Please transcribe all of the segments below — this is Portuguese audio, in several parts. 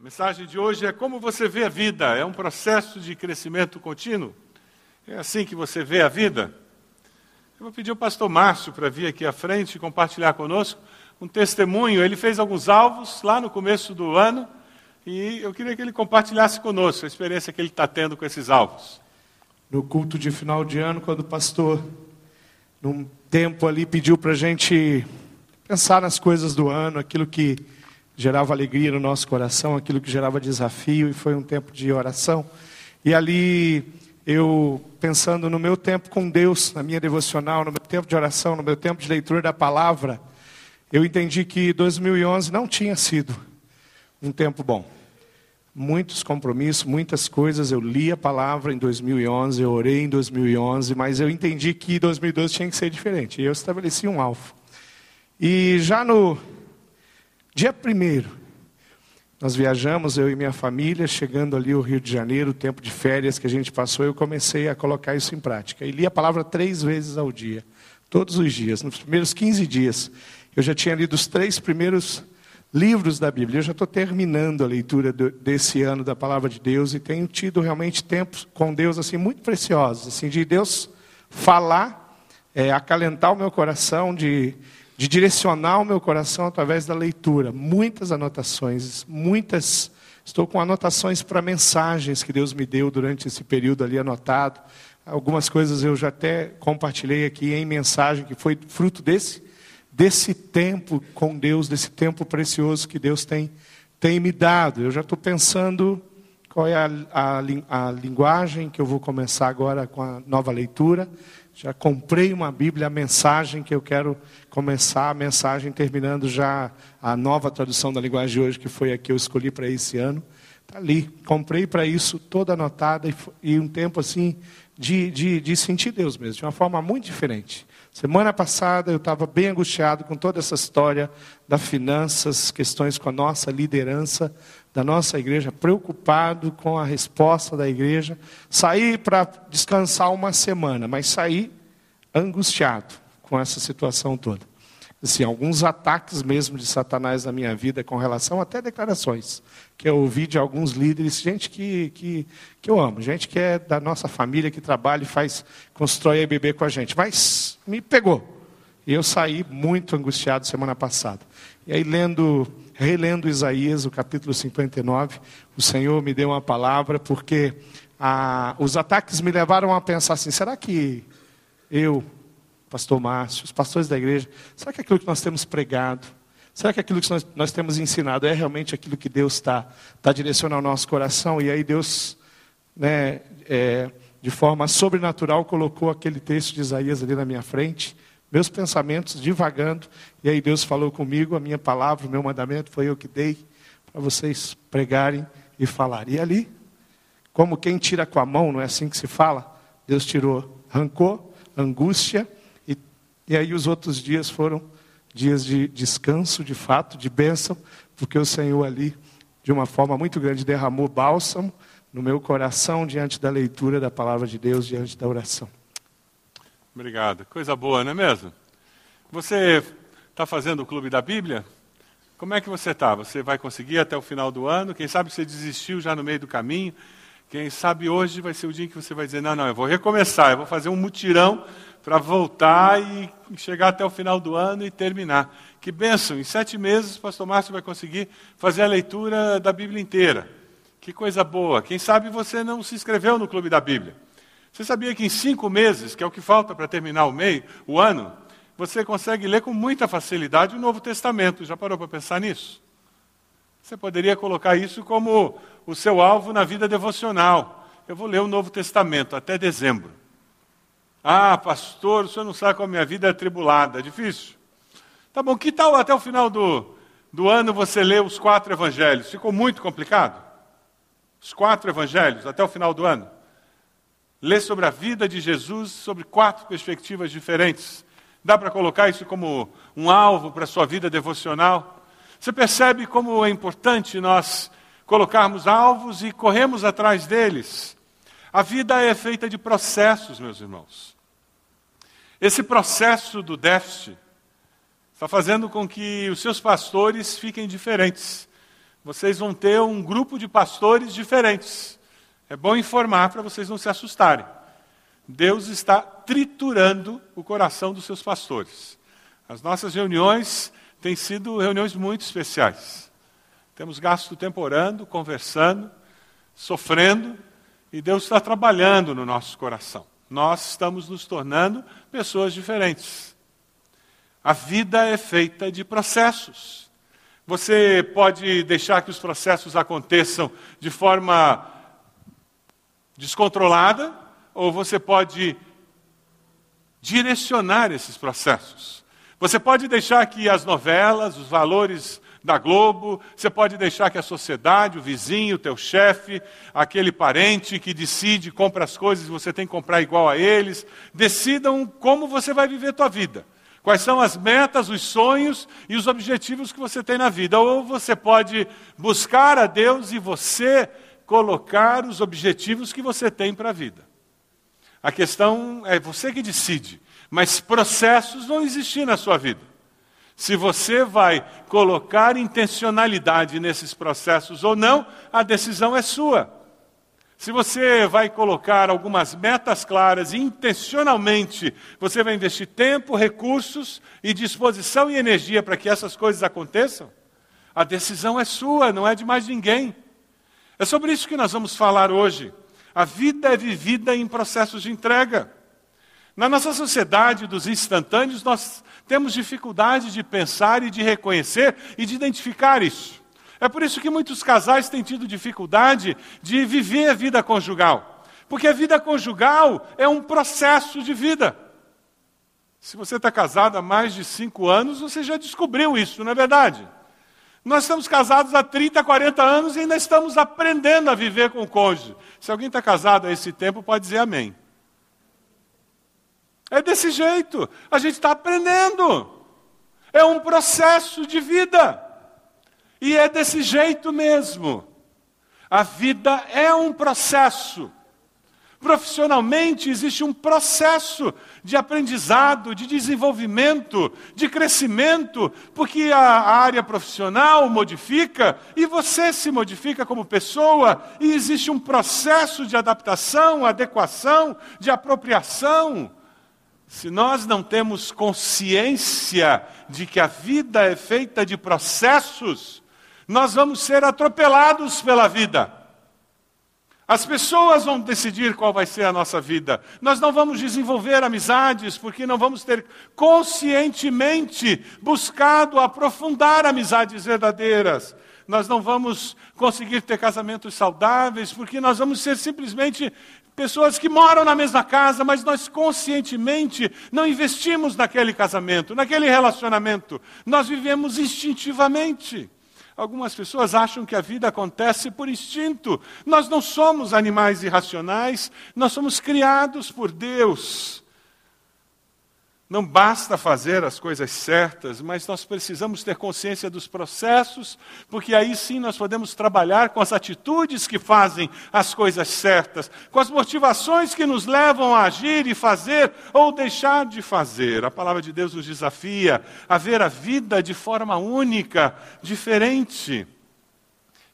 A mensagem de hoje é como você vê a vida. É um processo de crescimento contínuo. É assim que você vê a vida. Eu vou pedir ao pastor Márcio para vir aqui à frente e compartilhar conosco um testemunho. Ele fez alguns alvos lá no começo do ano e eu queria que ele compartilhasse conosco a experiência que ele está tendo com esses alvos. No culto de final de ano, quando o pastor, num tempo ali, pediu para a gente pensar nas coisas do ano, aquilo que gerava alegria no nosso coração, aquilo que gerava desafio, e foi um tempo de oração. E ali eu pensando no meu tempo com Deus, na minha devocional, no meu tempo de oração, no meu tempo de leitura da palavra, eu entendi que 2011 não tinha sido um tempo bom. Muitos compromissos, muitas coisas, eu li a palavra em 2011, eu orei em 2011, mas eu entendi que 2012 tinha que ser diferente. E eu estabeleci um alvo. E já no Dia primeiro, nós viajamos, eu e minha família, chegando ali ao Rio de Janeiro, o tempo de férias que a gente passou, eu comecei a colocar isso em prática. E li a palavra três vezes ao dia, todos os dias. Nos primeiros 15 dias, eu já tinha lido os três primeiros livros da Bíblia. Eu já estou terminando a leitura desse ano da palavra de Deus e tenho tido realmente tempos com Deus assim muito preciosos, assim de Deus falar, é, acalentar o meu coração, de de direcionar o meu coração através da leitura. Muitas anotações, muitas. Estou com anotações para mensagens que Deus me deu durante esse período ali anotado. Algumas coisas eu já até compartilhei aqui em mensagem, que foi fruto desse, desse tempo com Deus, desse tempo precioso que Deus tem, tem me dado. Eu já estou pensando qual é a, a, a linguagem que eu vou começar agora com a nova leitura. Já comprei uma Bíblia, a mensagem que eu quero começar, a mensagem terminando já a nova tradução da linguagem de hoje, que foi a que eu escolhi para esse ano. Está ali. Comprei para isso, toda anotada, e, um tempo assim de, de, de sentir Deus mesmo, de uma forma muito diferente. Semana passada eu estava bem angustiado com toda essa história das finanças, questões com a nossa liderança da nossa igreja, preocupado com a resposta da igreja. Saí para descansar uma semana, mas saí angustiado com essa situação toda. Assim, alguns ataques mesmo de Satanás na minha vida com relação até declarações que eu ouvi de alguns líderes, gente que, que, que eu amo, gente que é da nossa família, que trabalha e faz, constrói a bebê com a gente, mas me pegou. E eu saí muito angustiado semana passada. E aí, lendo relendo Isaías, o capítulo 59, o Senhor me deu uma palavra, porque ah, os ataques me levaram a pensar assim: será que eu, pastor Márcio, os pastores da igreja, será que aquilo que nós temos pregado, será que aquilo que nós, nós temos ensinado é realmente aquilo que Deus está tá direcionando ao nosso coração? E aí Deus, né, é, de forma sobrenatural, colocou aquele texto de Isaías ali na minha frente meus pensamentos divagando, e aí Deus falou comigo, a minha palavra, o meu mandamento foi eu que dei para vocês pregarem e falarem. E ali, como quem tira com a mão, não é assim que se fala? Deus tirou rancor, angústia, e, e aí os outros dias foram dias de descanso, de fato, de bênção, porque o Senhor ali, de uma forma muito grande, derramou bálsamo no meu coração diante da leitura da palavra de Deus, diante da oração. Obrigado. Coisa boa, não é mesmo? Você está fazendo o Clube da Bíblia? Como é que você está? Você vai conseguir até o final do ano? Quem sabe você desistiu já no meio do caminho? Quem sabe hoje vai ser o dia em que você vai dizer: não, não, eu vou recomeçar, eu vou fazer um mutirão para voltar e chegar até o final do ano e terminar. Que bênção! Em sete meses, o pastor Márcio vai conseguir fazer a leitura da Bíblia inteira. Que coisa boa! Quem sabe você não se inscreveu no Clube da Bíblia? Você sabia que em cinco meses, que é o que falta para terminar o meio, o ano, você consegue ler com muita facilidade o Novo Testamento? Já parou para pensar nisso? Você poderia colocar isso como o seu alvo na vida devocional. Eu vou ler o Novo Testamento até dezembro. Ah, pastor, o senhor não sabe como a minha vida é atribulada, é difícil. Tá bom, que tal até o final do, do ano você ler os quatro evangelhos? Ficou muito complicado? Os quatro evangelhos até o final do ano? ler sobre a vida de Jesus sobre quatro perspectivas diferentes. Dá para colocar isso como um alvo para a sua vida devocional? Você percebe como é importante nós colocarmos alvos e corremos atrás deles? A vida é feita de processos, meus irmãos. Esse processo do déficit está fazendo com que os seus pastores fiquem diferentes. vocês vão ter um grupo de pastores diferentes. É bom informar para vocês não se assustarem. Deus está triturando o coração dos seus pastores. As nossas reuniões têm sido reuniões muito especiais. Temos gasto tempo orando, conversando, sofrendo, e Deus está trabalhando no nosso coração. Nós estamos nos tornando pessoas diferentes. A vida é feita de processos. Você pode deixar que os processos aconteçam de forma descontrolada, ou você pode direcionar esses processos. Você pode deixar que as novelas, os valores da Globo, você pode deixar que a sociedade, o vizinho, o teu chefe, aquele parente que decide, compra as coisas e você tem que comprar igual a eles, decidam como você vai viver a tua vida. Quais são as metas, os sonhos e os objetivos que você tem na vida? Ou você pode buscar a Deus e você colocar os objetivos que você tem para a vida. A questão é você que decide, mas processos vão existir na sua vida. Se você vai colocar intencionalidade nesses processos ou não, a decisão é sua. Se você vai colocar algumas metas claras e intencionalmente você vai investir tempo, recursos e disposição e energia para que essas coisas aconteçam, a decisão é sua, não é de mais ninguém. É sobre isso que nós vamos falar hoje. A vida é vivida em processos de entrega. Na nossa sociedade dos instantâneos, nós temos dificuldade de pensar e de reconhecer e de identificar isso. É por isso que muitos casais têm tido dificuldade de viver a vida conjugal. Porque a vida conjugal é um processo de vida. Se você está casado há mais de cinco anos, você já descobriu isso, não é verdade? Nós estamos casados há 30, 40 anos e ainda estamos aprendendo a viver com o cônjuge. Se alguém está casado há esse tempo, pode dizer amém. É desse jeito. A gente está aprendendo. É um processo de vida. E é desse jeito mesmo. A vida é um processo. Profissionalmente existe um processo de aprendizado, de desenvolvimento, de crescimento, porque a área profissional modifica e você se modifica como pessoa, e existe um processo de adaptação, adequação, de apropriação. Se nós não temos consciência de que a vida é feita de processos, nós vamos ser atropelados pela vida. As pessoas vão decidir qual vai ser a nossa vida. Nós não vamos desenvolver amizades porque não vamos ter conscientemente buscado aprofundar amizades verdadeiras. Nós não vamos conseguir ter casamentos saudáveis porque nós vamos ser simplesmente pessoas que moram na mesma casa, mas nós conscientemente não investimos naquele casamento, naquele relacionamento. Nós vivemos instintivamente. Algumas pessoas acham que a vida acontece por instinto. Nós não somos animais irracionais, nós somos criados por Deus. Não basta fazer as coisas certas, mas nós precisamos ter consciência dos processos, porque aí sim nós podemos trabalhar com as atitudes que fazem as coisas certas, com as motivações que nos levam a agir e fazer ou deixar de fazer. A palavra de Deus nos desafia a ver a vida de forma única, diferente.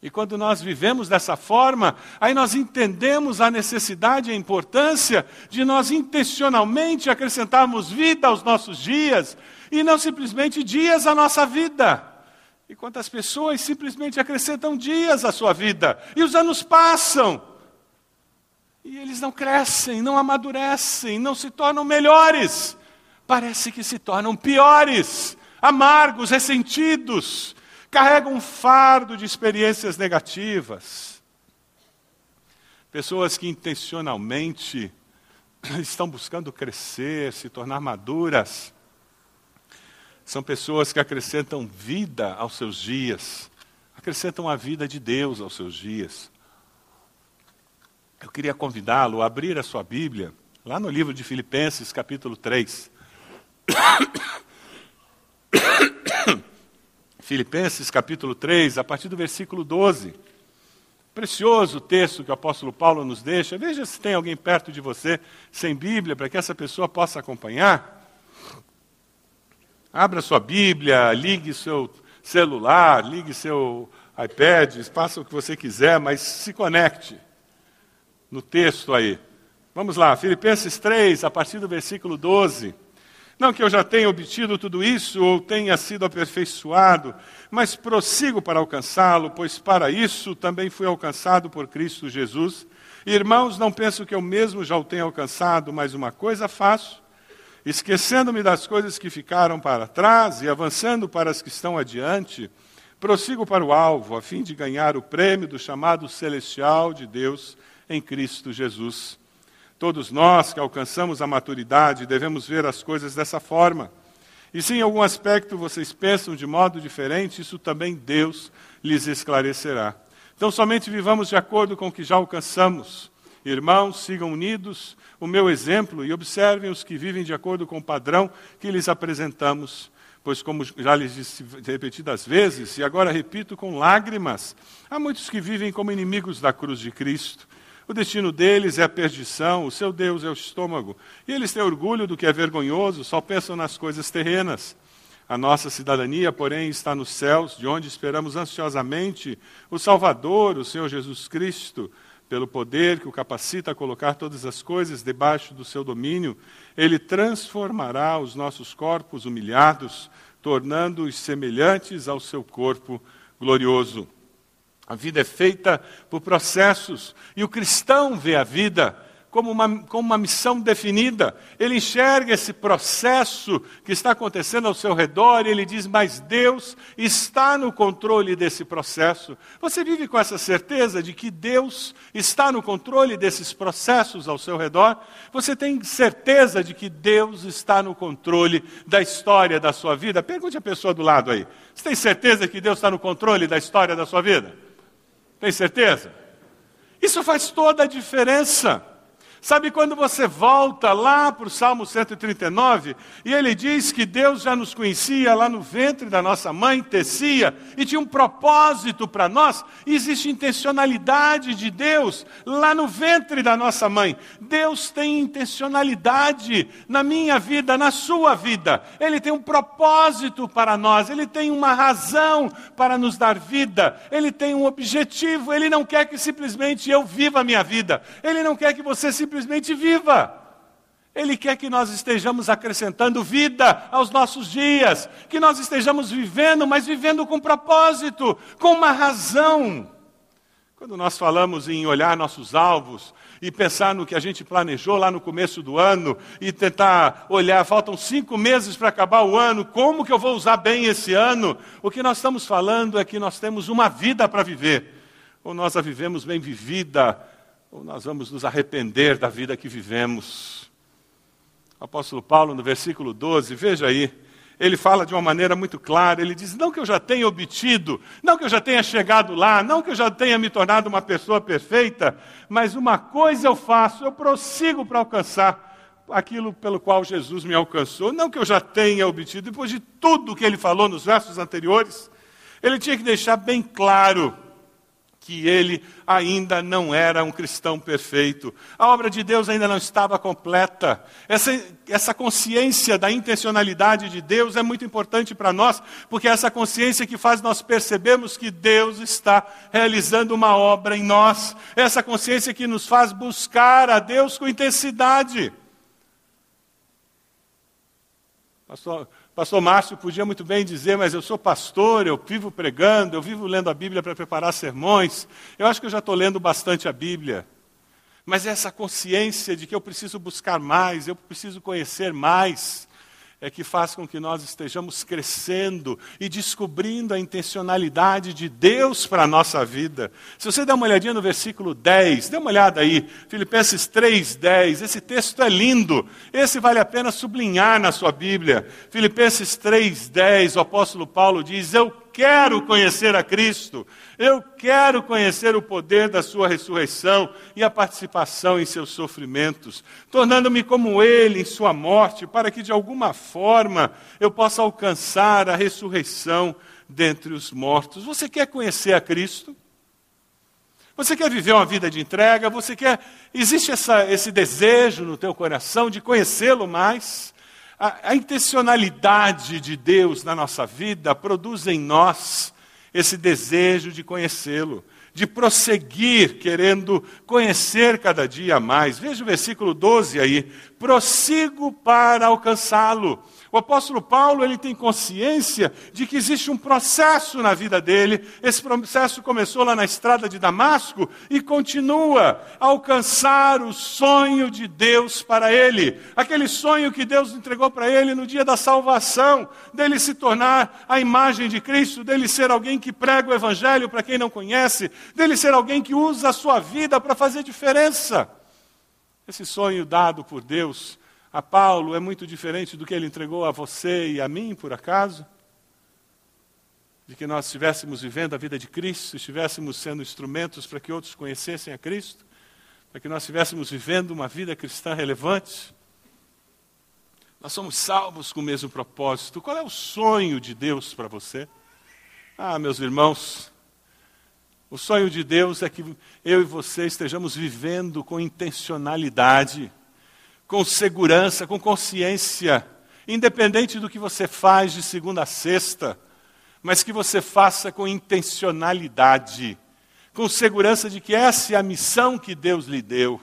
E quando nós vivemos dessa forma, aí nós entendemos a necessidade e a importância de nós intencionalmente acrescentarmos vida aos nossos dias e não simplesmente dias à nossa vida. E quantas pessoas simplesmente acrescentam dias à sua vida e os anos passam e eles não crescem, não amadurecem, não se tornam melhores, parece que se tornam piores, amargos, ressentidos carregam um fardo de experiências negativas. Pessoas que intencionalmente estão buscando crescer, se tornar maduras. São pessoas que acrescentam vida aos seus dias, acrescentam a vida de Deus aos seus dias. Eu queria convidá-lo a abrir a sua Bíblia, lá no livro de Filipenses, capítulo 3. Filipenses capítulo 3, a partir do versículo 12. Precioso texto que o apóstolo Paulo nos deixa. Veja se tem alguém perto de você sem Bíblia, para que essa pessoa possa acompanhar. Abra sua Bíblia, ligue seu celular, ligue seu iPad, faça o que você quiser, mas se conecte no texto aí. Vamos lá, Filipenses 3, a partir do versículo 12. Não que eu já tenha obtido tudo isso ou tenha sido aperfeiçoado, mas prossigo para alcançá-lo, pois para isso também fui alcançado por Cristo Jesus. Irmãos, não penso que eu mesmo já o tenha alcançado, mas uma coisa faço, esquecendo-me das coisas que ficaram para trás e avançando para as que estão adiante, prossigo para o alvo, a fim de ganhar o prêmio do chamado celestial de Deus em Cristo Jesus. Todos nós que alcançamos a maturidade devemos ver as coisas dessa forma. E se em algum aspecto vocês pensam de modo diferente, isso também Deus lhes esclarecerá. Então, somente vivamos de acordo com o que já alcançamos. Irmãos, sigam unidos o meu exemplo e observem os que vivem de acordo com o padrão que lhes apresentamos. Pois, como já lhes disse repetidas vezes, e agora repito com lágrimas, há muitos que vivem como inimigos da cruz de Cristo. O destino deles é a perdição, o seu Deus é o estômago. E eles têm orgulho do que é vergonhoso, só pensam nas coisas terrenas. A nossa cidadania, porém, está nos céus, de onde esperamos ansiosamente o Salvador, o Senhor Jesus Cristo, pelo poder que o capacita a colocar todas as coisas debaixo do seu domínio, ele transformará os nossos corpos humilhados, tornando-os semelhantes ao seu corpo glorioso. A vida é feita por processos, e o cristão vê a vida como uma, como uma missão definida. Ele enxerga esse processo que está acontecendo ao seu redor e ele diz: Mas Deus está no controle desse processo. Você vive com essa certeza de que Deus está no controle desses processos ao seu redor? Você tem certeza de que Deus está no controle da história da sua vida? Pergunte a pessoa do lado aí: Você tem certeza que Deus está no controle da história da sua vida? Tem certeza? Isso faz toda a diferença. Sabe quando você volta lá para o Salmo 139 e ele diz que Deus já nos conhecia lá no ventre da nossa mãe, tecia e tinha um propósito para nós? Existe intencionalidade de Deus lá no ventre da nossa mãe. Deus tem intencionalidade na minha vida, na sua vida. Ele tem um propósito para nós, ele tem uma razão para nos dar vida, ele tem um objetivo. Ele não quer que simplesmente eu viva a minha vida, ele não quer que você simplesmente simplesmente viva. Ele quer que nós estejamos acrescentando vida aos nossos dias, que nós estejamos vivendo, mas vivendo com propósito, com uma razão. Quando nós falamos em olhar nossos alvos e pensar no que a gente planejou lá no começo do ano e tentar olhar, faltam cinco meses para acabar o ano, como que eu vou usar bem esse ano? O que nós estamos falando é que nós temos uma vida para viver, ou nós a vivemos bem vivida, ou nós vamos nos arrepender da vida que vivemos. O apóstolo Paulo, no versículo 12, veja aí, ele fala de uma maneira muito clara, ele diz: não que eu já tenha obtido, não que eu já tenha chegado lá, não que eu já tenha me tornado uma pessoa perfeita, mas uma coisa eu faço, eu prossigo para alcançar aquilo pelo qual Jesus me alcançou, não que eu já tenha obtido, depois de tudo que ele falou nos versos anteriores, ele tinha que deixar bem claro que ele ainda não era um cristão perfeito. A obra de Deus ainda não estava completa. Essa, essa consciência da intencionalidade de Deus é muito importante para nós, porque é essa consciência que faz nós percebermos que Deus está realizando uma obra em nós. É essa consciência que nos faz buscar a Deus com intensidade. Pastor, Pastor Márcio podia muito bem dizer, mas eu sou pastor, eu vivo pregando, eu vivo lendo a Bíblia para preparar sermões. Eu acho que eu já estou lendo bastante a Bíblia. Mas essa consciência de que eu preciso buscar mais, eu preciso conhecer mais, é que faz com que nós estejamos crescendo e descobrindo a intencionalidade de Deus para a nossa vida. Se você der uma olhadinha no versículo 10, dê uma olhada aí, Filipenses 3, 10, esse texto é lindo, esse vale a pena sublinhar na sua Bíblia. Filipenses 3, 10, o apóstolo Paulo diz: Eu quero conhecer a Cristo, eu quero conhecer o poder da Sua ressurreição e a participação em seus sofrimentos, tornando-me como Ele em Sua morte, para que de alguma forma eu possa alcançar a ressurreição dentre os mortos. Você quer conhecer a Cristo? Você quer viver uma vida de entrega? Você quer. Existe essa, esse desejo no teu coração de conhecê-lo mais? A, a intencionalidade de Deus na nossa vida produz em nós esse desejo de conhecê-lo, de prosseguir querendo conhecer cada dia mais. Veja o versículo 12 aí. Prossigo para alcançá-lo. O apóstolo Paulo ele tem consciência de que existe um processo na vida dele. Esse processo começou lá na estrada de Damasco e continua a alcançar o sonho de Deus para ele. Aquele sonho que Deus entregou para ele no dia da salvação, dele se tornar a imagem de Cristo, dele ser alguém que prega o evangelho para quem não conhece, dele ser alguém que usa a sua vida para fazer diferença. Esse sonho dado por Deus a Paulo é muito diferente do que ele entregou a você e a mim, por acaso? De que nós estivéssemos vivendo a vida de Cristo, estivéssemos sendo instrumentos para que outros conhecessem a Cristo, para que nós estivéssemos vivendo uma vida cristã relevante? Nós somos salvos com o mesmo propósito. Qual é o sonho de Deus para você? Ah, meus irmãos, o sonho de Deus é que eu e você estejamos vivendo com intencionalidade com segurança, com consciência, independente do que você faz de segunda a sexta, mas que você faça com intencionalidade, com segurança de que essa é a missão que Deus lhe deu.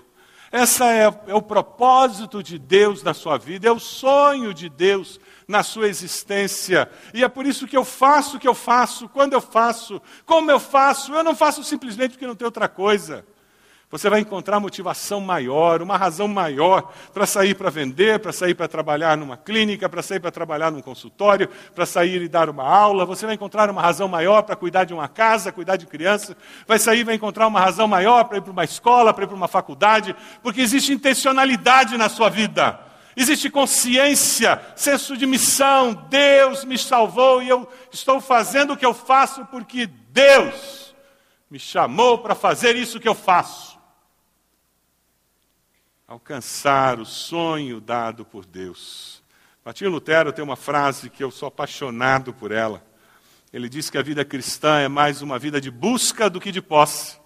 Essa é, é, o propósito de Deus na sua vida, é o sonho de Deus na sua existência. E é por isso que eu faço o que eu faço, quando eu faço, como eu faço. Eu não faço simplesmente porque não tem outra coisa. Você vai encontrar motivação maior, uma razão maior para sair para vender, para sair para trabalhar numa clínica, para sair para trabalhar num consultório, para sair e dar uma aula. Você vai encontrar uma razão maior para cuidar de uma casa, cuidar de criança. Vai sair e vai encontrar uma razão maior para ir para uma escola, para ir para uma faculdade, porque existe intencionalidade na sua vida. Existe consciência, senso de missão. Deus me salvou e eu estou fazendo o que eu faço porque Deus me chamou para fazer isso que eu faço alcançar o sonho dado por Deus. Martinho Lutero tem uma frase que eu sou apaixonado por ela. Ele diz que a vida cristã é mais uma vida de busca do que de posse,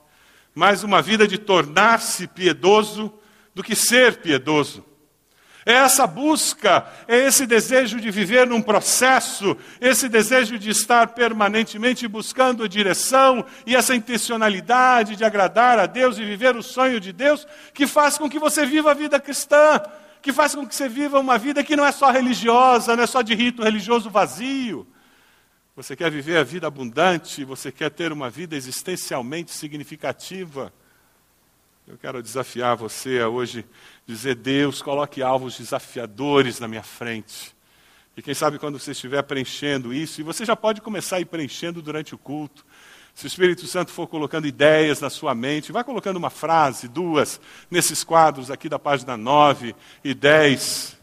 mais uma vida de tornar-se piedoso do que ser piedoso. É essa busca, é esse desejo de viver num processo, esse desejo de estar permanentemente buscando a direção e essa intencionalidade de agradar a Deus e viver o sonho de Deus, que faz com que você viva a vida cristã, que faz com que você viva uma vida que não é só religiosa, não é só de rito religioso vazio. Você quer viver a vida abundante, você quer ter uma vida existencialmente significativa. Eu quero desafiar você a hoje dizer: Deus, coloque alvos desafiadores na minha frente. E quem sabe quando você estiver preenchendo isso, e você já pode começar a ir preenchendo durante o culto. Se o Espírito Santo for colocando ideias na sua mente, vai colocando uma frase, duas, nesses quadros aqui da página 9 e 10.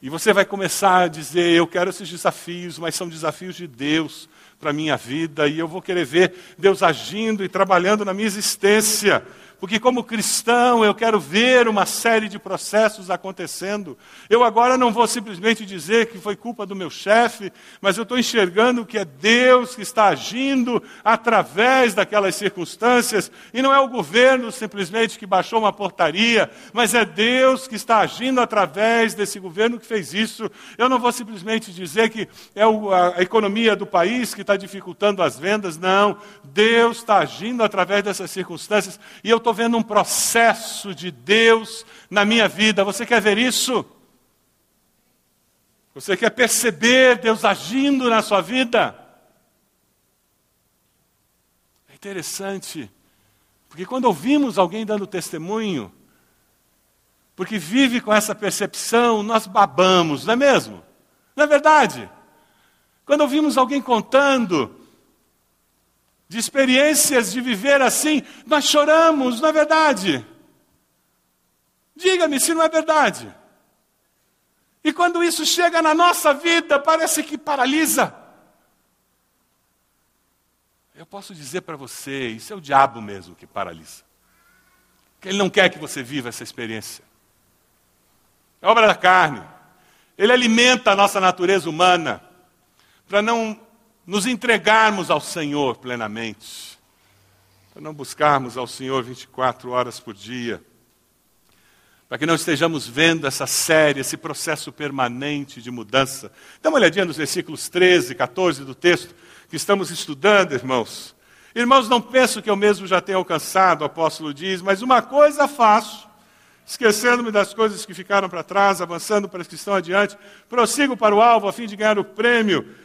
E você vai começar a dizer: Eu quero esses desafios, mas são desafios de Deus para a minha vida, e eu vou querer ver Deus agindo e trabalhando na minha existência porque, como cristão, eu quero ver uma série de processos acontecendo. Eu agora não vou simplesmente dizer que foi culpa do meu chefe, mas eu estou enxergando que é Deus que está agindo através daquelas circunstâncias, e não é o governo simplesmente que baixou uma portaria, mas é Deus que está agindo através desse governo que fez isso. Eu não vou simplesmente dizer que é a economia do país que está dificultando as vendas, não. Deus está agindo através dessas circunstâncias, e eu estou estou vendo um processo de Deus na minha vida. Você quer ver isso? Você quer perceber Deus agindo na sua vida? É interessante, porque quando ouvimos alguém dando testemunho, porque vive com essa percepção, nós babamos, não é mesmo? Não é verdade? Quando ouvimos alguém contando, de experiências de viver assim, nós choramos, não é verdade? Diga-me se não é verdade. E quando isso chega na nossa vida, parece que paralisa. Eu posso dizer para você, isso é o diabo mesmo que paralisa. Que ele não quer que você viva essa experiência. É obra da carne. Ele alimenta a nossa natureza humana para não nos entregarmos ao Senhor plenamente, para não buscarmos ao Senhor 24 horas por dia, para que não estejamos vendo essa série, esse processo permanente de mudança. Dá uma olhadinha nos versículos 13 e 14 do texto que estamos estudando, irmãos. Irmãos, não penso que eu mesmo já tenha alcançado, o apóstolo diz, mas uma coisa faço, esquecendo-me das coisas que ficaram para trás, avançando para as que estão adiante, prossigo para o alvo a fim de ganhar o prêmio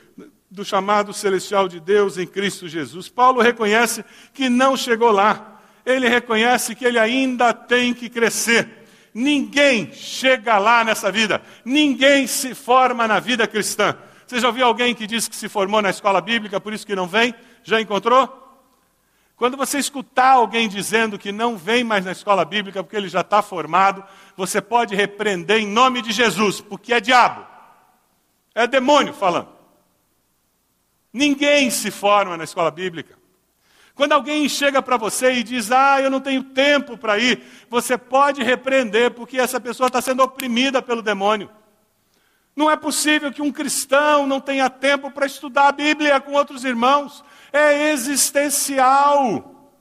do chamado celestial de Deus em Cristo Jesus. Paulo reconhece que não chegou lá. Ele reconhece que ele ainda tem que crescer. Ninguém chega lá nessa vida. Ninguém se forma na vida cristã. Você já ouviu alguém que diz que se formou na escola bíblica, por isso que não vem? Já encontrou? Quando você escutar alguém dizendo que não vem mais na escola bíblica porque ele já está formado, você pode repreender em nome de Jesus, porque é diabo. É demônio falando. Ninguém se forma na escola bíblica. Quando alguém chega para você e diz, ah, eu não tenho tempo para ir, você pode repreender, porque essa pessoa está sendo oprimida pelo demônio. Não é possível que um cristão não tenha tempo para estudar a Bíblia com outros irmãos. É existencial.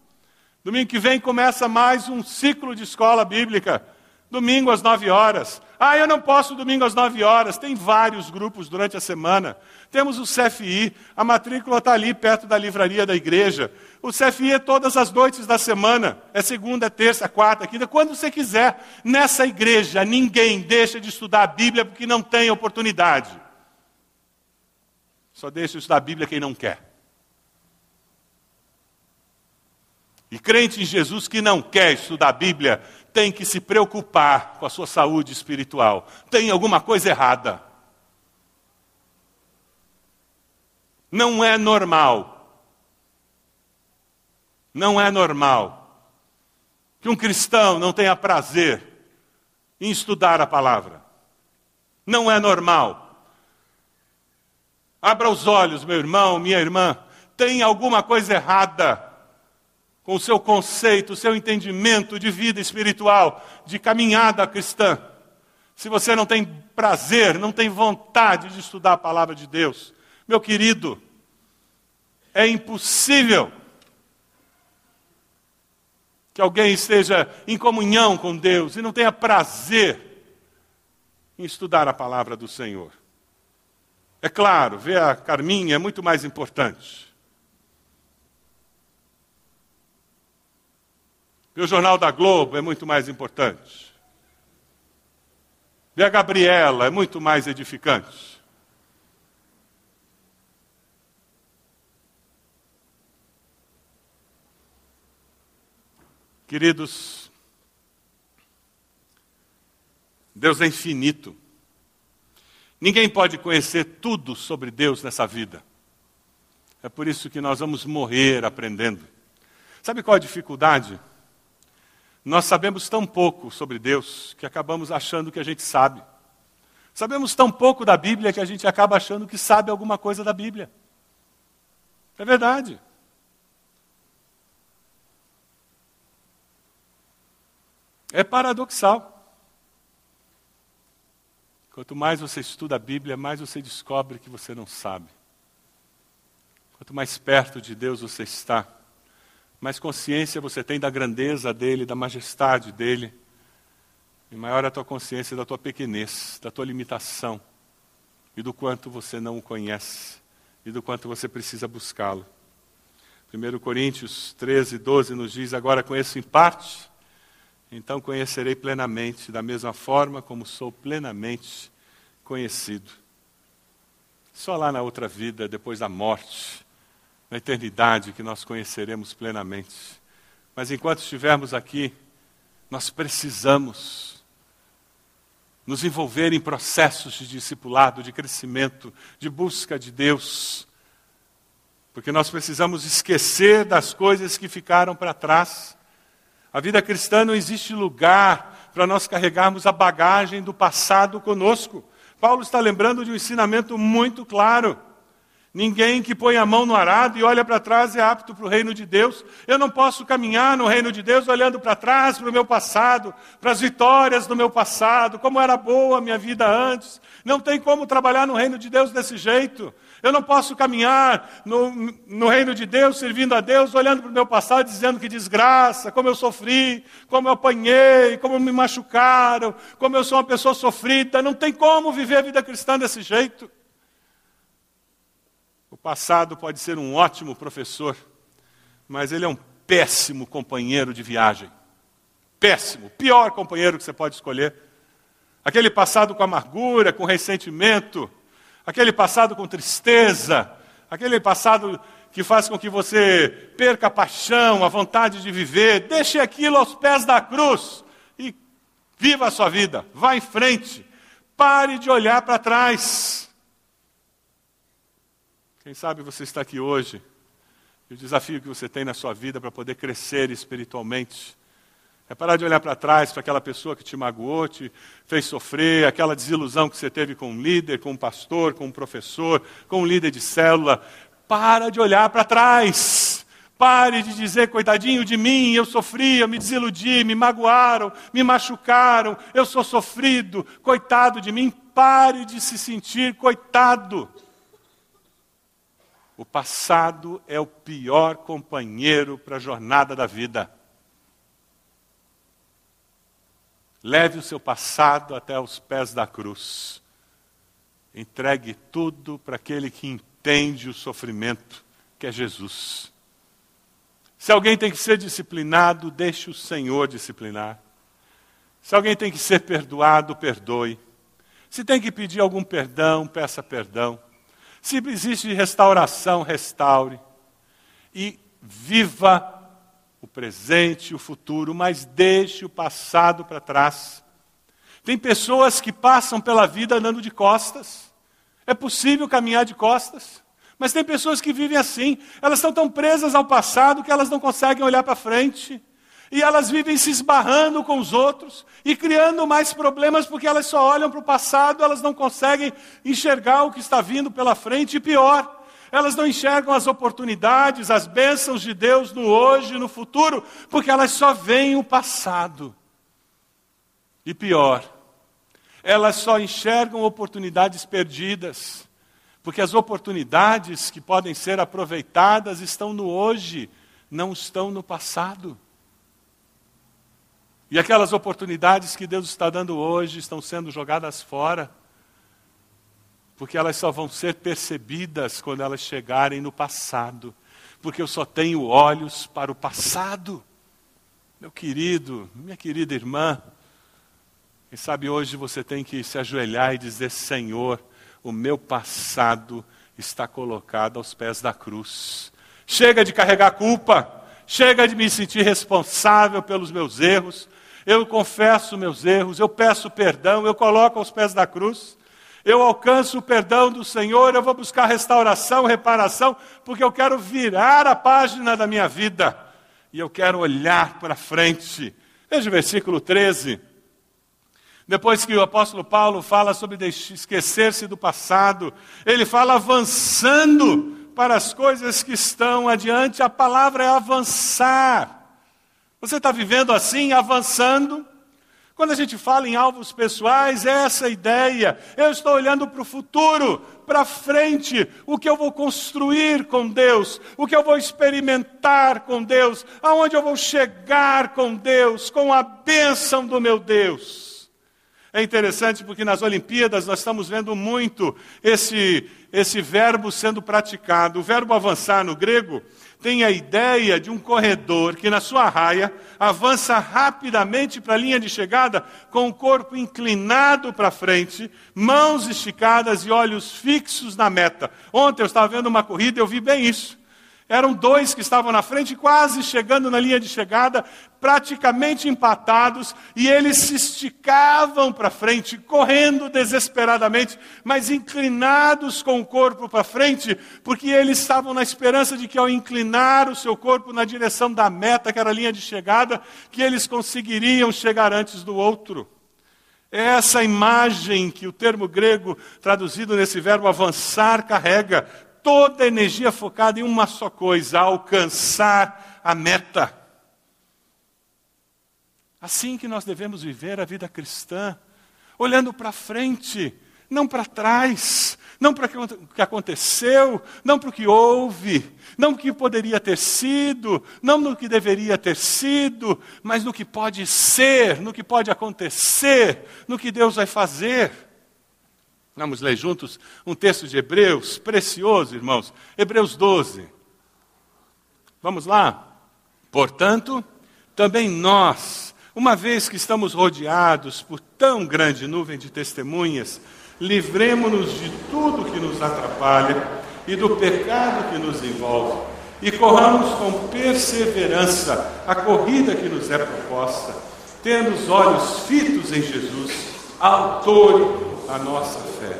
Domingo que vem começa mais um ciclo de escola bíblica. Domingo às nove horas. Ah, eu não posso domingo às nove horas. Tem vários grupos durante a semana. Temos o CFI, a matrícula está ali perto da livraria da igreja. O CFI é todas as noites da semana. É segunda, terça, quarta, quinta, quando você quiser. Nessa igreja, ninguém deixa de estudar a Bíblia porque não tem oportunidade. Só deixa de estudar a Bíblia quem não quer. E crente em Jesus que não quer estudar a Bíblia tem que se preocupar com a sua saúde espiritual. Tem alguma coisa errada. Não é normal. Não é normal que um cristão não tenha prazer em estudar a palavra. Não é normal. Abra os olhos, meu irmão, minha irmã. Tem alguma coisa errada com o seu conceito, o seu entendimento de vida espiritual, de caminhada cristã. Se você não tem prazer, não tem vontade de estudar a palavra de Deus, meu querido, é impossível que alguém esteja em comunhão com Deus e não tenha prazer em estudar a palavra do Senhor. É claro, ver a Carminha é muito mais importante. Ver o Jornal da Globo é muito mais importante. Ver a Gabriela é muito mais edificante. Queridos, Deus é infinito. Ninguém pode conhecer tudo sobre Deus nessa vida. É por isso que nós vamos morrer aprendendo. Sabe qual a dificuldade? Nós sabemos tão pouco sobre Deus que acabamos achando que a gente sabe. Sabemos tão pouco da Bíblia que a gente acaba achando que sabe alguma coisa da Bíblia. É verdade. É paradoxal. Quanto mais você estuda a Bíblia, mais você descobre que você não sabe. Quanto mais perto de Deus você está, mais consciência você tem da grandeza dele, da majestade dele, e maior é a tua consciência da tua pequenez, da tua limitação, e do quanto você não o conhece, e do quanto você precisa buscá-lo. 1 Coríntios 13, 12 nos diz: Agora conheço em parte, então conhecerei plenamente, da mesma forma como sou plenamente conhecido. Só lá na outra vida, depois da morte, na eternidade que nós conheceremos plenamente. Mas enquanto estivermos aqui, nós precisamos nos envolver em processos de discipulado, de crescimento, de busca de Deus. Porque nós precisamos esquecer das coisas que ficaram para trás. A vida cristã não existe lugar para nós carregarmos a bagagem do passado conosco. Paulo está lembrando de um ensinamento muito claro. Ninguém que põe a mão no arado e olha para trás é apto para o reino de Deus. Eu não posso caminhar no reino de Deus olhando para trás, para o meu passado, para as vitórias do meu passado, como era boa a minha vida antes. Não tem como trabalhar no reino de Deus desse jeito. Eu não posso caminhar no, no reino de Deus, servindo a Deus, olhando para o meu passado, dizendo que desgraça, como eu sofri, como eu apanhei, como me machucaram, como eu sou uma pessoa sofrida. Não tem como viver a vida cristã desse jeito. Passado pode ser um ótimo professor, mas ele é um péssimo companheiro de viagem. Péssimo, pior companheiro que você pode escolher. Aquele passado com amargura, com ressentimento, aquele passado com tristeza, aquele passado que faz com que você perca a paixão, a vontade de viver, deixe aquilo aos pés da cruz e viva a sua vida, vá em frente, pare de olhar para trás. Quem sabe você está aqui hoje e o desafio que você tem na sua vida para poder crescer espiritualmente é parar de olhar para trás para aquela pessoa que te magoou, te fez sofrer, aquela desilusão que você teve com um líder, com um pastor, com um professor, com um líder de célula. Para de olhar para trás. Pare de dizer, coitadinho de mim, eu sofri, eu me desiludi, me magoaram, me machucaram, eu sou sofrido, coitado de mim. Pare de se sentir coitado. O passado é o pior companheiro para a jornada da vida. Leve o seu passado até os pés da cruz. Entregue tudo para aquele que entende o sofrimento, que é Jesus. Se alguém tem que ser disciplinado, deixe o Senhor disciplinar. Se alguém tem que ser perdoado, perdoe. Se tem que pedir algum perdão, peça perdão. Se existe restauração, restaure. E viva o presente, o futuro, mas deixe o passado para trás. Tem pessoas que passam pela vida andando de costas. É possível caminhar de costas. Mas tem pessoas que vivem assim. Elas estão tão presas ao passado que elas não conseguem olhar para frente. E elas vivem se esbarrando com os outros e criando mais problemas porque elas só olham para o passado, elas não conseguem enxergar o que está vindo pela frente. E pior, elas não enxergam as oportunidades, as bênçãos de Deus no hoje e no futuro, porque elas só veem o passado. E pior, elas só enxergam oportunidades perdidas, porque as oportunidades que podem ser aproveitadas estão no hoje, não estão no passado. E aquelas oportunidades que Deus está dando hoje estão sendo jogadas fora porque elas só vão ser percebidas quando elas chegarem no passado, porque eu só tenho olhos para o passado. Meu querido, minha querida irmã, quem sabe hoje você tem que se ajoelhar e dizer: Senhor, o meu passado está colocado aos pés da cruz. Chega de carregar culpa, chega de me sentir responsável pelos meus erros. Eu confesso meus erros, eu peço perdão, eu coloco aos pés da cruz eu alcanço o perdão do Senhor, eu vou buscar restauração, reparação, porque eu quero virar a página da minha vida e eu quero olhar para frente. Veja o versículo 13. Depois que o apóstolo Paulo fala sobre esquecer-se do passado, ele fala avançando para as coisas que estão adiante, a palavra é avançar. Você está vivendo assim, avançando? Quando a gente fala em alvos pessoais, é essa ideia. Eu estou olhando para o futuro, para frente, o que eu vou construir com Deus, o que eu vou experimentar com Deus, aonde eu vou chegar com Deus, com a bênção do meu Deus. É interessante porque nas Olimpíadas nós estamos vendo muito esse, esse verbo sendo praticado. O verbo avançar no grego tem a ideia de um corredor que, na sua raia, avança rapidamente para a linha de chegada com o corpo inclinado para frente, mãos esticadas e olhos fixos na meta. Ontem eu estava vendo uma corrida e eu vi bem isso. Eram dois que estavam na frente, quase chegando na linha de chegada, praticamente empatados, e eles se esticavam para frente, correndo desesperadamente, mas inclinados com o corpo para frente, porque eles estavam na esperança de que ao inclinar o seu corpo na direção da meta, que era a linha de chegada, que eles conseguiriam chegar antes do outro. É essa imagem que o termo grego traduzido nesse verbo avançar carrega, toda a energia focada em uma só coisa, alcançar a meta. Assim que nós devemos viver a vida cristã, olhando para frente, não para trás, não para o que aconteceu, não para o que houve, não no que poderia ter sido, não no que deveria ter sido, mas no que pode ser, no que pode acontecer, no que Deus vai fazer. Vamos ler juntos um texto de Hebreus, precioso, irmãos. Hebreus 12. Vamos lá? Portanto, também nós, uma vez que estamos rodeados por tão grande nuvem de testemunhas, livremos-nos de tudo que nos atrapalha e do pecado que nos envolve, e corramos com perseverança a corrida que nos é proposta, tendo os olhos fitos em Jesus, autor a nossa fé.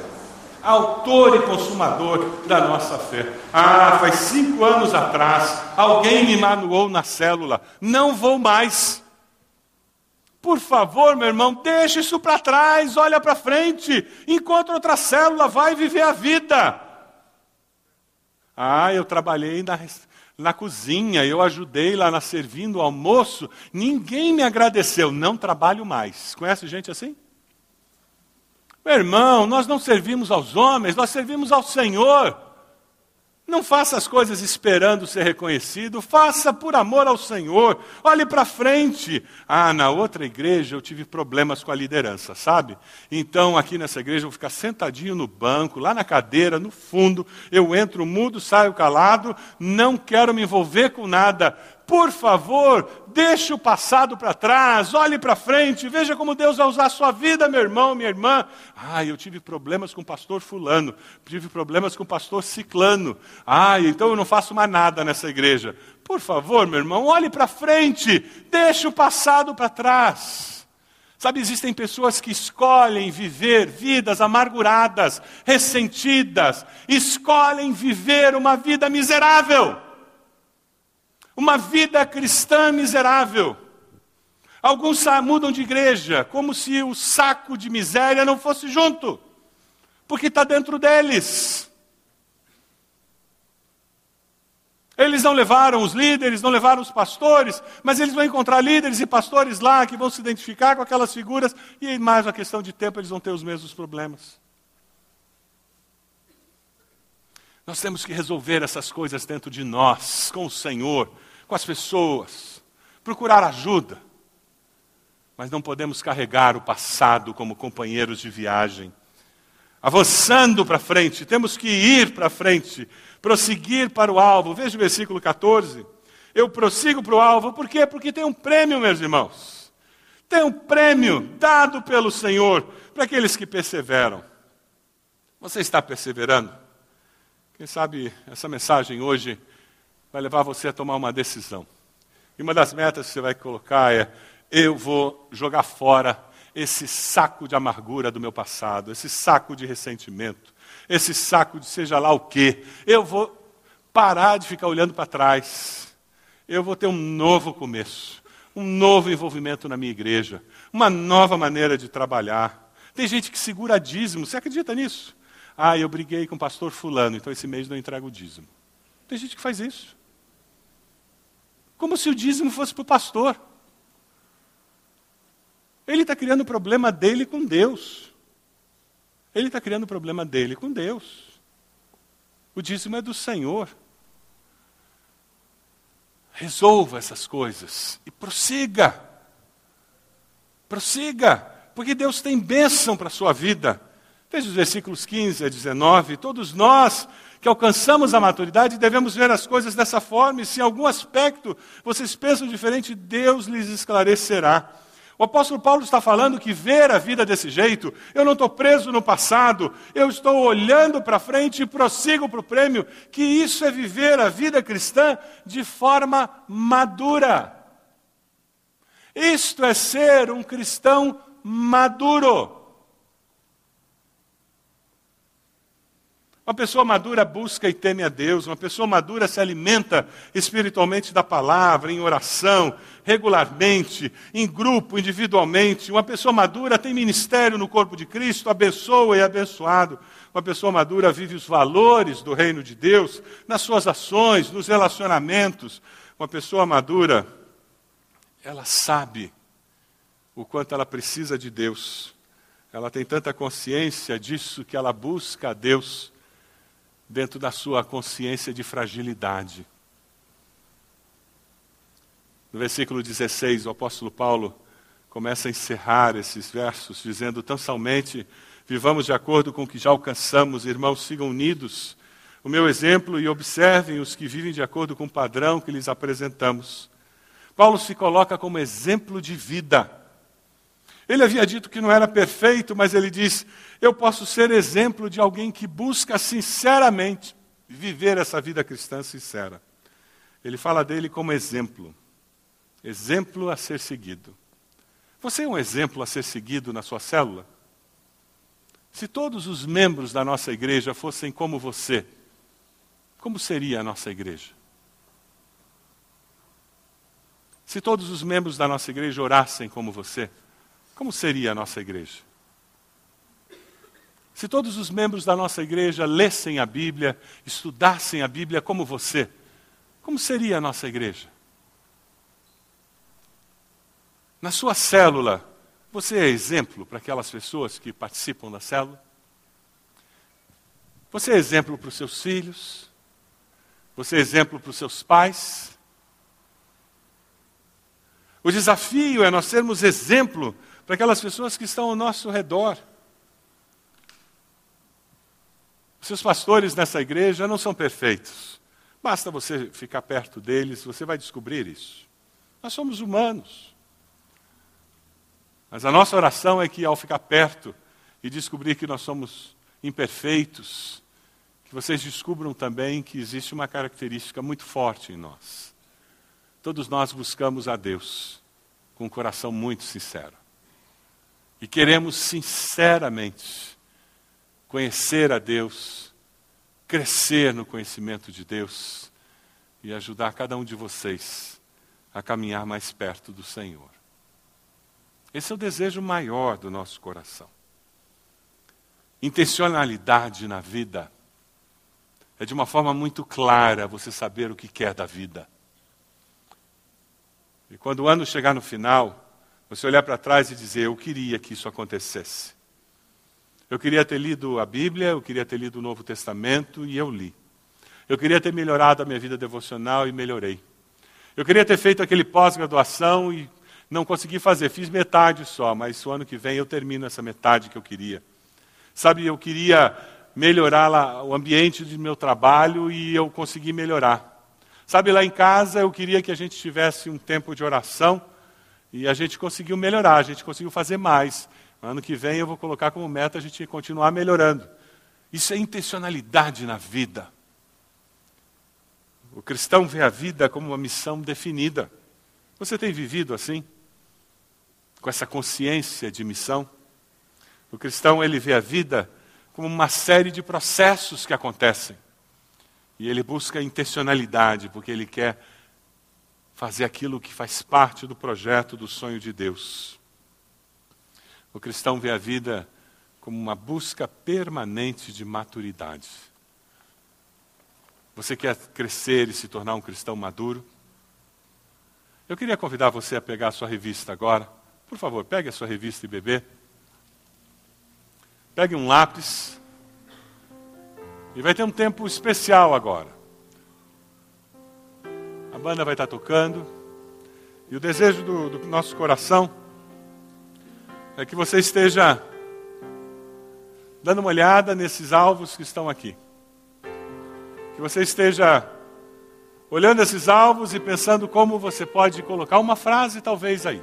Autor e consumador da nossa fé. Ah, faz cinco anos atrás, alguém me manuou na célula. Não vou mais. Por favor, meu irmão, deixe isso para trás, olha para frente, encontra outra célula, vai viver a vida. Ah, eu trabalhei na, na cozinha, eu ajudei lá na servindo o almoço, ninguém me agradeceu, não trabalho mais. Conhece gente assim? Meu irmão, nós não servimos aos homens, nós servimos ao Senhor. Não faça as coisas esperando ser reconhecido, faça por amor ao Senhor. Olhe para frente. Ah, na outra igreja eu tive problemas com a liderança, sabe? Então aqui nessa igreja eu vou ficar sentadinho no banco, lá na cadeira, no fundo. Eu entro mudo, saio calado, não quero me envolver com nada. Por favor, deixe o passado para trás, olhe para frente, veja como Deus vai usar a sua vida, meu irmão, minha irmã. Ah, eu tive problemas com o pastor Fulano, tive problemas com o pastor Ciclano. Ah, então eu não faço mais nada nessa igreja. Por favor, meu irmão, olhe para frente, deixe o passado para trás. Sabe, existem pessoas que escolhem viver vidas amarguradas, ressentidas, escolhem viver uma vida miserável. Uma vida cristã miserável. Alguns mudam de igreja como se o saco de miséria não fosse junto, porque está dentro deles. Eles não levaram os líderes, não levaram os pastores, mas eles vão encontrar líderes e pastores lá que vão se identificar com aquelas figuras e, mais uma questão de tempo, eles vão ter os mesmos problemas. Nós temos que resolver essas coisas dentro de nós, com o Senhor, com as pessoas, procurar ajuda. Mas não podemos carregar o passado como companheiros de viagem. Avançando para frente, temos que ir para frente, prosseguir para o alvo. Veja o versículo 14. Eu prossigo para o alvo, por quê? Porque tem um prêmio, meus irmãos. Tem um prêmio dado pelo Senhor para aqueles que perseveram. Você está perseverando? Quem sabe essa mensagem hoje vai levar você a tomar uma decisão. E uma das metas que você vai colocar é: eu vou jogar fora esse saco de amargura do meu passado, esse saco de ressentimento, esse saco de seja lá o quê. Eu vou parar de ficar olhando para trás. Eu vou ter um novo começo, um novo envolvimento na minha igreja, uma nova maneira de trabalhar. Tem gente que segura dízimo, você acredita nisso? Ah, eu briguei com o pastor fulano, então esse mês não entrego o dízimo. Tem gente que faz isso. Como se o dízimo fosse para o pastor. Ele está criando o problema dele com Deus. Ele está criando o problema dele com Deus. O dízimo é do Senhor. Resolva essas coisas e prossiga. Prossiga, porque Deus tem bênção para a sua vida. Veja os versículos 15 a 19. Todos nós que alcançamos a maturidade, devemos ver as coisas dessa forma, e se em algum aspecto vocês pensam diferente, Deus lhes esclarecerá. O apóstolo Paulo está falando que ver a vida desse jeito, eu não estou preso no passado, eu estou olhando para frente e prossigo para o prêmio, que isso é viver a vida cristã de forma madura. Isto é ser um cristão maduro. Uma pessoa madura busca e teme a Deus, uma pessoa madura se alimenta espiritualmente da palavra, em oração, regularmente, em grupo, individualmente. Uma pessoa madura tem ministério no corpo de Cristo, abençoa e é abençoado. Uma pessoa madura vive os valores do reino de Deus nas suas ações, nos relacionamentos. Uma pessoa madura, ela sabe o quanto ela precisa de Deus ela tem tanta consciência disso que ela busca a Deus dentro da sua consciência de fragilidade. No versículo 16, o apóstolo Paulo começa a encerrar esses versos, dizendo: Tão somente vivamos de acordo com o que já alcançamos, irmãos, sigam unidos o meu exemplo e observem os que vivem de acordo com o padrão que lhes apresentamos. Paulo se coloca como exemplo de vida. Ele havia dito que não era perfeito, mas ele diz: Eu posso ser exemplo de alguém que busca sinceramente viver essa vida cristã sincera. Ele fala dele como exemplo, exemplo a ser seguido. Você é um exemplo a ser seguido na sua célula? Se todos os membros da nossa igreja fossem como você, como seria a nossa igreja? Se todos os membros da nossa igreja orassem como você, como seria a nossa igreja? Se todos os membros da nossa igreja lessem a Bíblia, estudassem a Bíblia como você, como seria a nossa igreja? Na sua célula, você é exemplo para aquelas pessoas que participam da célula? Você é exemplo para os seus filhos? Você é exemplo para os seus pais? O desafio é nós sermos exemplo para aquelas pessoas que estão ao nosso redor. Seus pastores nessa igreja não são perfeitos. Basta você ficar perto deles, você vai descobrir isso. Nós somos humanos. Mas a nossa oração é que ao ficar perto e descobrir que nós somos imperfeitos, que vocês descubram também que existe uma característica muito forte em nós. Todos nós buscamos a Deus com um coração muito sincero. E queremos sinceramente conhecer a Deus, crescer no conhecimento de Deus e ajudar cada um de vocês a caminhar mais perto do Senhor. Esse é o desejo maior do nosso coração. Intencionalidade na vida é de uma forma muito clara você saber o que quer da vida. E quando o ano chegar no final, você olhar para trás e dizer: Eu queria que isso acontecesse. Eu queria ter lido a Bíblia, eu queria ter lido o Novo Testamento e eu li. Eu queria ter melhorado a minha vida devocional e melhorei. Eu queria ter feito aquele pós-graduação e não consegui fazer, fiz metade só, mas o ano que vem eu termino essa metade que eu queria. Sabe, eu queria melhorar lá, o ambiente do meu trabalho e eu consegui melhorar. Sabe, lá em casa eu queria que a gente tivesse um tempo de oração e a gente conseguiu melhorar, a gente conseguiu fazer mais. Ano que vem eu vou colocar como meta a gente continuar melhorando. Isso é intencionalidade na vida. O cristão vê a vida como uma missão definida. Você tem vivido assim? Com essa consciência de missão? O cristão ele vê a vida como uma série de processos que acontecem. E ele busca intencionalidade, porque ele quer fazer aquilo que faz parte do projeto, do sonho de Deus. O cristão vê a vida como uma busca permanente de maturidade. Você quer crescer e se tornar um cristão maduro? Eu queria convidar você a pegar a sua revista agora. Por favor, pegue a sua revista e bebê. Pegue um lápis. E vai ter um tempo especial agora. Banda vai estar tocando. E o desejo do, do nosso coração é que você esteja dando uma olhada nesses alvos que estão aqui. Que você esteja olhando esses alvos e pensando como você pode colocar uma frase, talvez, aí.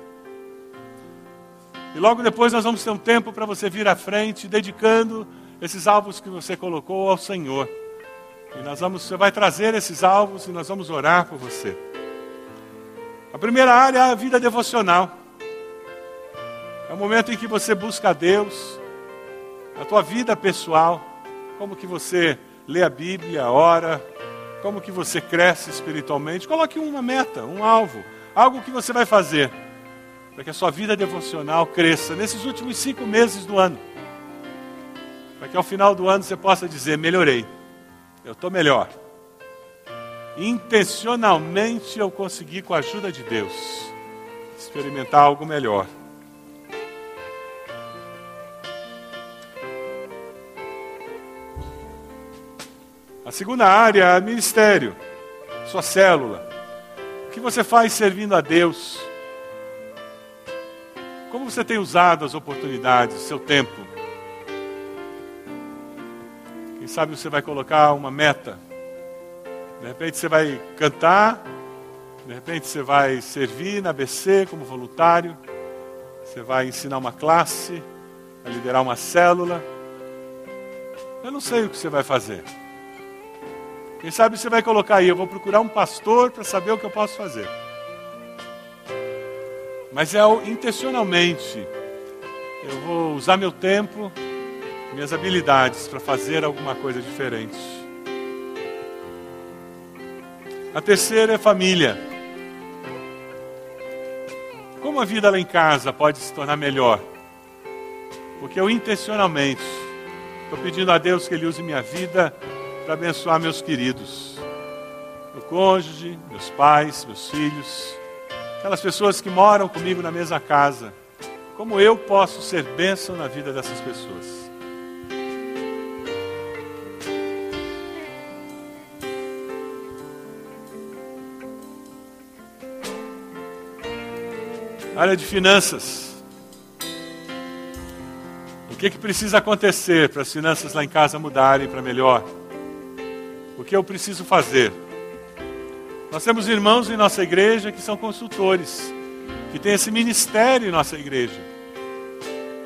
E logo depois nós vamos ter um tempo para você vir à frente, dedicando esses alvos que você colocou ao Senhor. E nós vamos, você vai trazer esses alvos e nós vamos orar por você. A primeira área é a vida devocional. É o momento em que você busca a Deus, a tua vida pessoal, como que você lê a Bíblia, ora, como que você cresce espiritualmente. Coloque uma meta, um alvo, algo que você vai fazer para que a sua vida devocional cresça nesses últimos cinco meses do ano. Para que ao final do ano você possa dizer: melhorei, eu estou melhor. Intencionalmente eu consegui, com a ajuda de Deus, experimentar algo melhor. A segunda área é ministério, sua célula. O que você faz servindo a Deus? Como você tem usado as oportunidades, o seu tempo? Quem sabe você vai colocar uma meta. De repente você vai cantar, de repente você vai servir na ABC como voluntário, você vai ensinar uma classe, vai liderar uma célula. Eu não sei o que você vai fazer. Quem sabe você vai colocar aí, eu vou procurar um pastor para saber o que eu posso fazer. Mas é intencionalmente. Eu vou usar meu tempo, minhas habilidades para fazer alguma coisa diferente. A terceira é família. Como a vida lá em casa pode se tornar melhor? Porque eu intencionalmente estou pedindo a Deus que Ele use minha vida para abençoar meus queridos, meu cônjuge, meus pais, meus filhos, aquelas pessoas que moram comigo na mesma casa. Como eu posso ser bênção na vida dessas pessoas? Área de finanças. O que, que precisa acontecer para as finanças lá em casa mudarem para melhor? O que eu preciso fazer? Nós temos irmãos em nossa igreja que são consultores, que têm esse ministério em nossa igreja.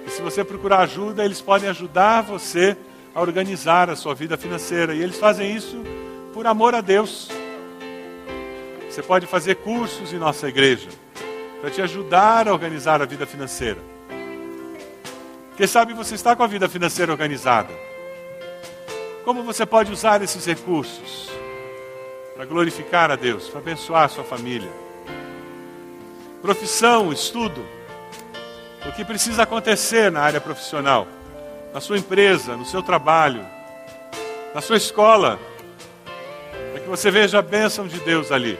E se você procurar ajuda, eles podem ajudar você a organizar a sua vida financeira. E eles fazem isso por amor a Deus. Você pode fazer cursos em nossa igreja para te ajudar a organizar a vida financeira. Quem sabe você está com a vida financeira organizada? Como você pode usar esses recursos para glorificar a Deus, para abençoar a sua família? Profissão, estudo. O que precisa acontecer na área profissional? Na sua empresa, no seu trabalho, na sua escola, para que você veja a bênção de Deus ali,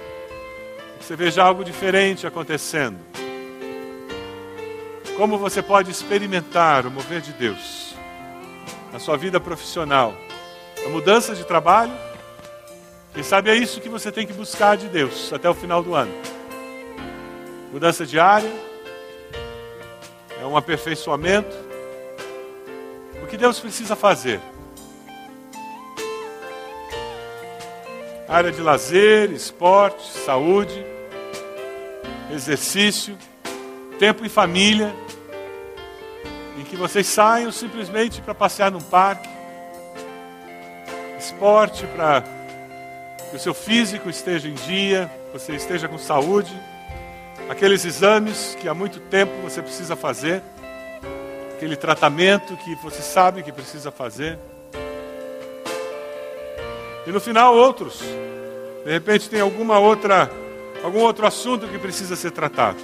você veja algo diferente acontecendo. Como você pode experimentar o mover de Deus na sua vida profissional, a mudança de trabalho. Quem sabe é isso que você tem que buscar de Deus até o final do ano. Mudança diária, é um aperfeiçoamento. O que Deus precisa fazer? Área de lazer, esporte, saúde, exercício, tempo em família, em que vocês saiam simplesmente para passear num parque, esporte, para que o seu físico esteja em dia, você esteja com saúde, aqueles exames que há muito tempo você precisa fazer, aquele tratamento que você sabe que precisa fazer. E no final outros. De repente tem alguma outra algum outro assunto que precisa ser tratado.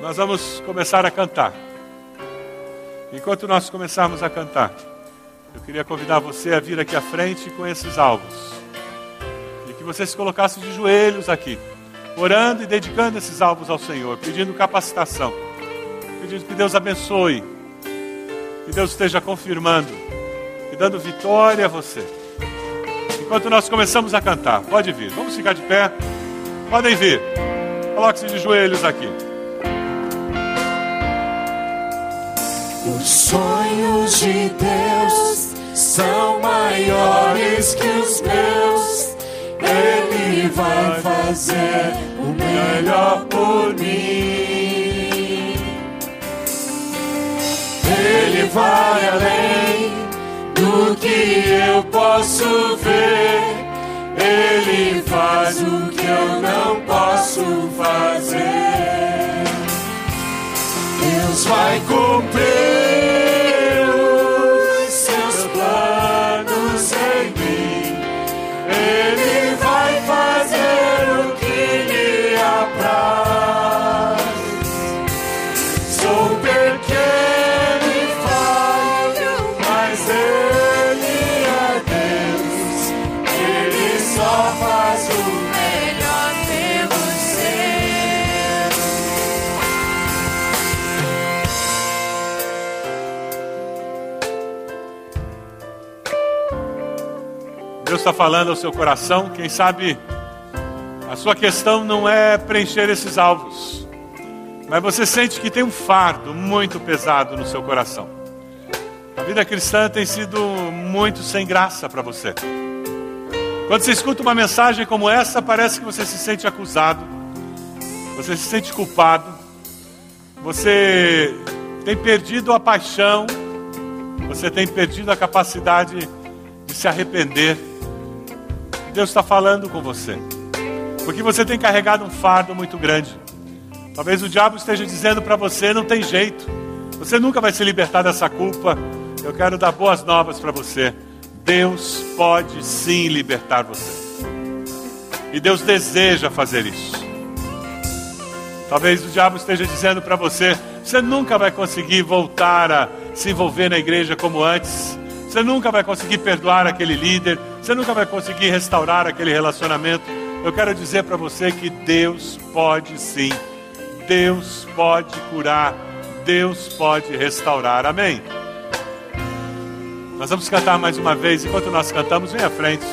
Nós vamos começar a cantar. Enquanto nós começarmos a cantar, eu queria convidar você a vir aqui à frente com esses alvos. E que você se colocasse de joelhos aqui, orando e dedicando esses alvos ao Senhor, pedindo capacitação, pedindo que Deus abençoe, que Deus esteja confirmando e dando vitória a você. Enquanto nós começamos a cantar, pode vir, vamos ficar de pé, podem vir, coloque-se de joelhos aqui. Os sonhos de Deus são maiores que os meus. Ele vai fazer melhor por mim. Ele vai além do que eu posso ver. Ele faz o que eu não posso fazer. Deus vai cumprir Deus está falando ao seu coração. Quem sabe a sua questão não é preencher esses alvos, mas você sente que tem um fardo muito pesado no seu coração. A vida cristã tem sido muito sem graça para você. Quando você escuta uma mensagem como essa, parece que você se sente acusado, você se sente culpado, você tem perdido a paixão, você tem perdido a capacidade de se arrepender. Deus está falando com você, porque você tem carregado um fardo muito grande. Talvez o diabo esteja dizendo para você: não tem jeito, você nunca vai se libertar dessa culpa. Eu quero dar boas novas para você. Deus pode sim libertar você. E Deus deseja fazer isso. Talvez o diabo esteja dizendo para você: você nunca vai conseguir voltar a se envolver na igreja como antes. Você nunca vai conseguir perdoar aquele líder. Você nunca vai conseguir restaurar aquele relacionamento. Eu quero dizer para você que Deus pode sim. Deus pode curar. Deus pode restaurar. Amém? Nós vamos cantar mais uma vez. Enquanto nós cantamos, vem à frente.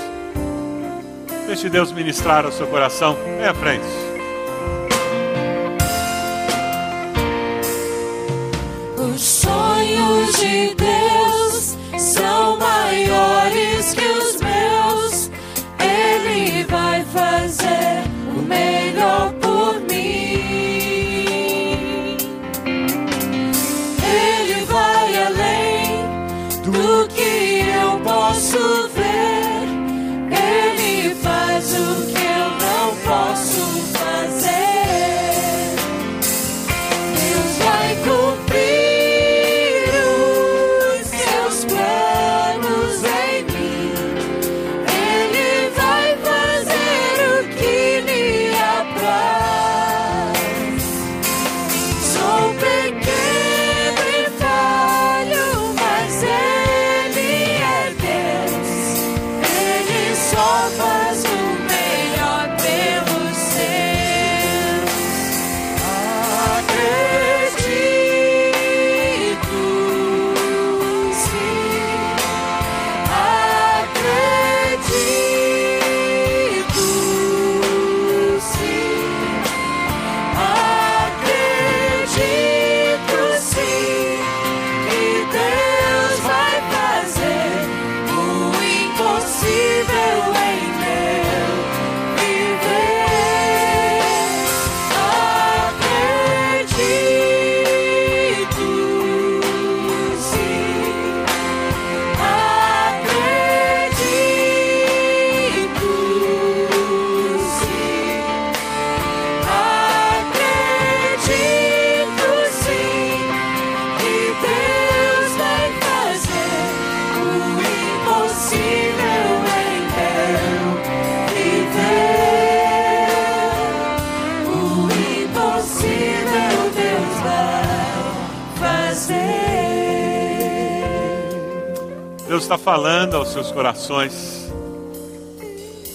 Deixe Deus ministrar ao seu coração. Vem à frente. Os sonhos de Deus são maiores Deus está falando aos seus corações.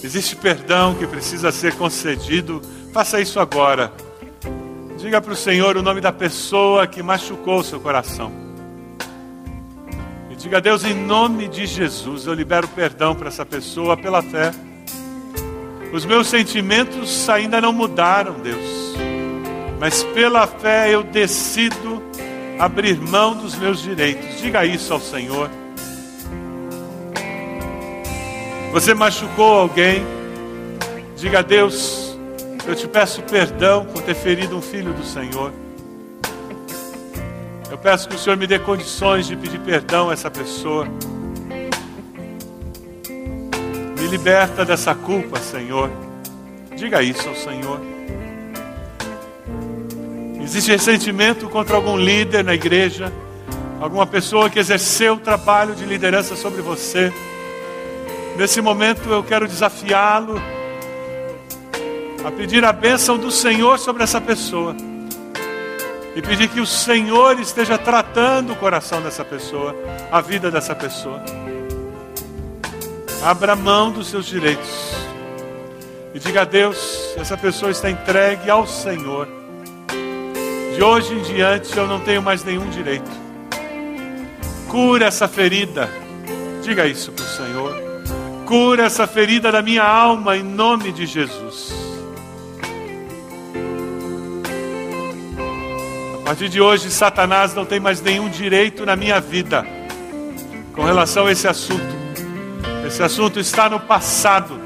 Existe perdão que precisa ser concedido. Faça isso agora. Diga para o Senhor o nome da pessoa que machucou o seu coração. E diga, Deus, em nome de Jesus, eu libero perdão para essa pessoa pela fé. Os meus sentimentos ainda não mudaram, Deus. Mas pela fé eu decido abrir mão dos meus direitos. Diga isso ao Senhor. Você machucou alguém? Diga a Deus, eu te peço perdão por ter ferido um filho do Senhor. Eu peço que o Senhor me dê condições de pedir perdão a essa pessoa. Me liberta dessa culpa, Senhor. Diga isso ao Senhor. Existe ressentimento contra algum líder na igreja, alguma pessoa que exerceu o trabalho de liderança sobre você. Nesse momento eu quero desafiá-lo a pedir a bênção do Senhor sobre essa pessoa e pedir que o Senhor esteja tratando o coração dessa pessoa, a vida dessa pessoa. Abra mão dos seus direitos e diga a Deus: essa pessoa está entregue ao Senhor. De hoje em diante eu não tenho mais nenhum direito. Cura essa ferida. Diga isso para o Senhor. Cura essa ferida da minha alma em nome de Jesus. A partir de hoje, Satanás não tem mais nenhum direito na minha vida com relação a esse assunto. Esse assunto está no passado.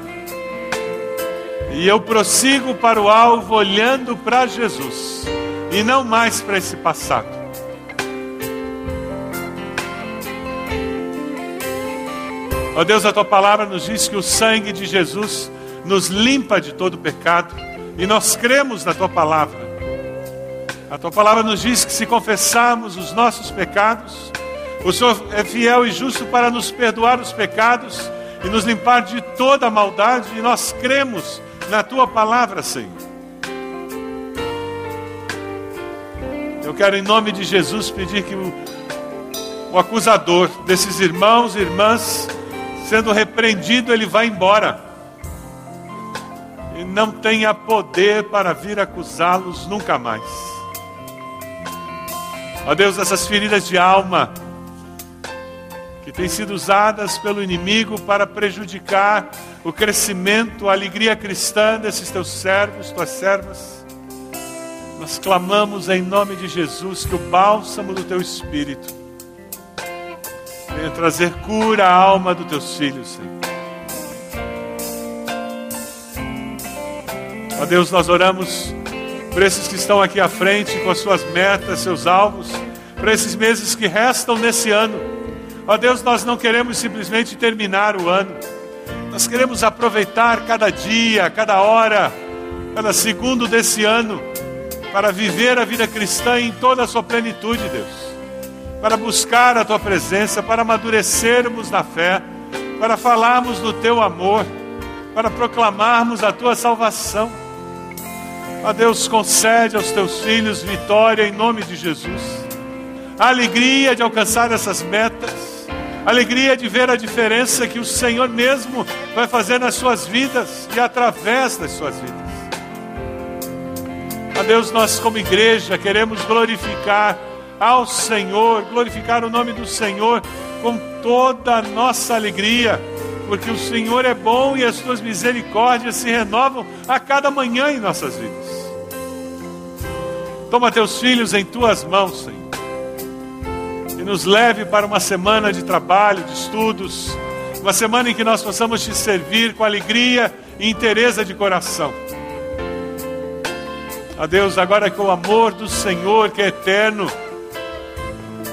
E eu prossigo para o alvo olhando para Jesus e não mais para esse passado. Ó Deus, a tua palavra nos diz que o sangue de Jesus nos limpa de todo pecado e nós cremos na tua palavra. A tua palavra nos diz que se confessarmos os nossos pecados, o Senhor é fiel e justo para nos perdoar os pecados e nos limpar de toda maldade, e nós cremos na tua palavra, Senhor. Eu quero, em nome de Jesus, pedir que o, o acusador desses irmãos e irmãs sendo repreendido, ele vai embora. E não tenha poder para vir acusá-los nunca mais. Ó Deus, essas feridas de alma que têm sido usadas pelo inimigo para prejudicar o crescimento, a alegria cristã desses teus servos, tuas servas. Nós clamamos em nome de Jesus que o bálsamo do teu espírito Venha trazer cura à alma dos teus filhos, Senhor. Ó Deus, nós oramos por esses que estão aqui à frente com as suas metas, seus alvos, para esses meses que restam nesse ano. Ó Deus, nós não queremos simplesmente terminar o ano. Nós queremos aproveitar cada dia, cada hora, cada segundo desse ano para viver a vida cristã em toda a sua plenitude, Deus para buscar a tua presença, para amadurecermos na fé, para falarmos do teu amor, para proclamarmos a tua salvação. Ó Deus, concede aos teus filhos vitória em nome de Jesus, a alegria de alcançar essas metas, a alegria de ver a diferença que o Senhor mesmo vai fazer nas suas vidas e através das suas vidas. Ó Deus, nós como igreja queremos glorificar ao Senhor, glorificar o nome do Senhor com toda a nossa alegria, porque o Senhor é bom e as suas misericórdias se renovam a cada manhã em nossas vidas. Toma teus filhos em tuas mãos, Senhor, e nos leve para uma semana de trabalho, de estudos, uma semana em que nós possamos te servir com alegria e interesse de coração. A Deus, agora que o amor do Senhor, que é eterno,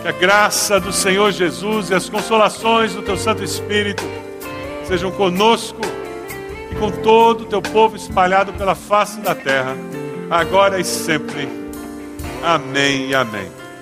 que a graça do Senhor Jesus e as consolações do Teu Santo Espírito sejam conosco e com todo o Teu povo espalhado pela face da terra, agora e sempre. Amém e amém.